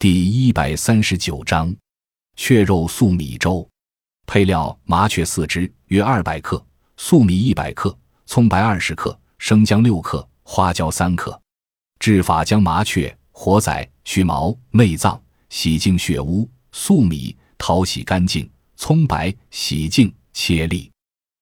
第一百三十九章，雀肉素米粥。配料：麻雀四只，约二百克；粟米一百克；葱白二十克；生姜六克；花椒三克。制法：将麻雀活宰，去毛、内脏，洗净血污；粟米淘洗干净；葱白洗净切粒。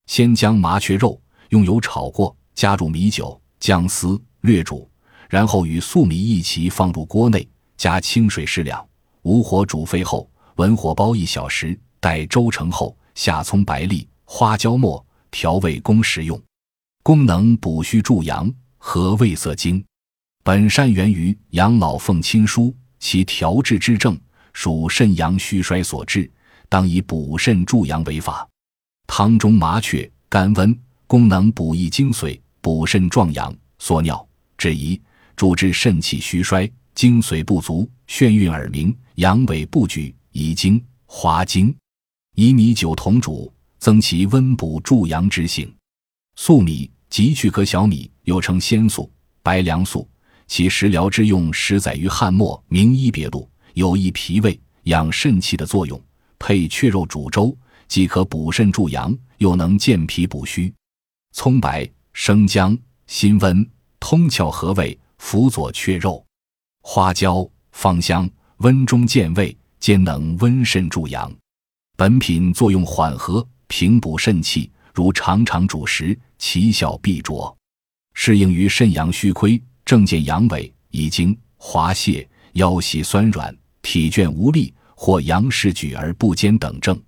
先将麻雀肉用油炒过，加入米酒、姜丝，略煮，然后与粟米一起放入锅内。加清水适量，无火煮沸后，文火煲一小时，待粥成后，下葱白粒、花椒末，调味供食用。功能补虚助阳，和胃色精。本善源于养老奉亲书，其调治之症属肾阳虚衰所致，当以补肾助阳为法。汤中麻雀甘温，功能补益精髓，补肾壮阳，缩尿止遗，主治肾气虚衰。精髓不足，眩晕耳鸣，阳痿不举，遗精、滑精，以米酒同煮，增其温补助阳之性。粟米即去壳小米，又称鲜粟、白凉粟，其食疗之用始载于汉末《名医别录》，有益脾胃、养肾气的作用。配雀肉煮粥，既可补肾助阳，又能健脾补虚。葱白、生姜辛温，通窍和胃，辅佐雀肉。花椒、芳香，温中健胃，兼能温肾助阳。本品作用缓和，平补肾气，如常常主食，其效必卓。适应于肾阳虚亏、症见阳痿、遗精、滑泻、腰膝酸软、体倦无力或阳事举而不坚等症。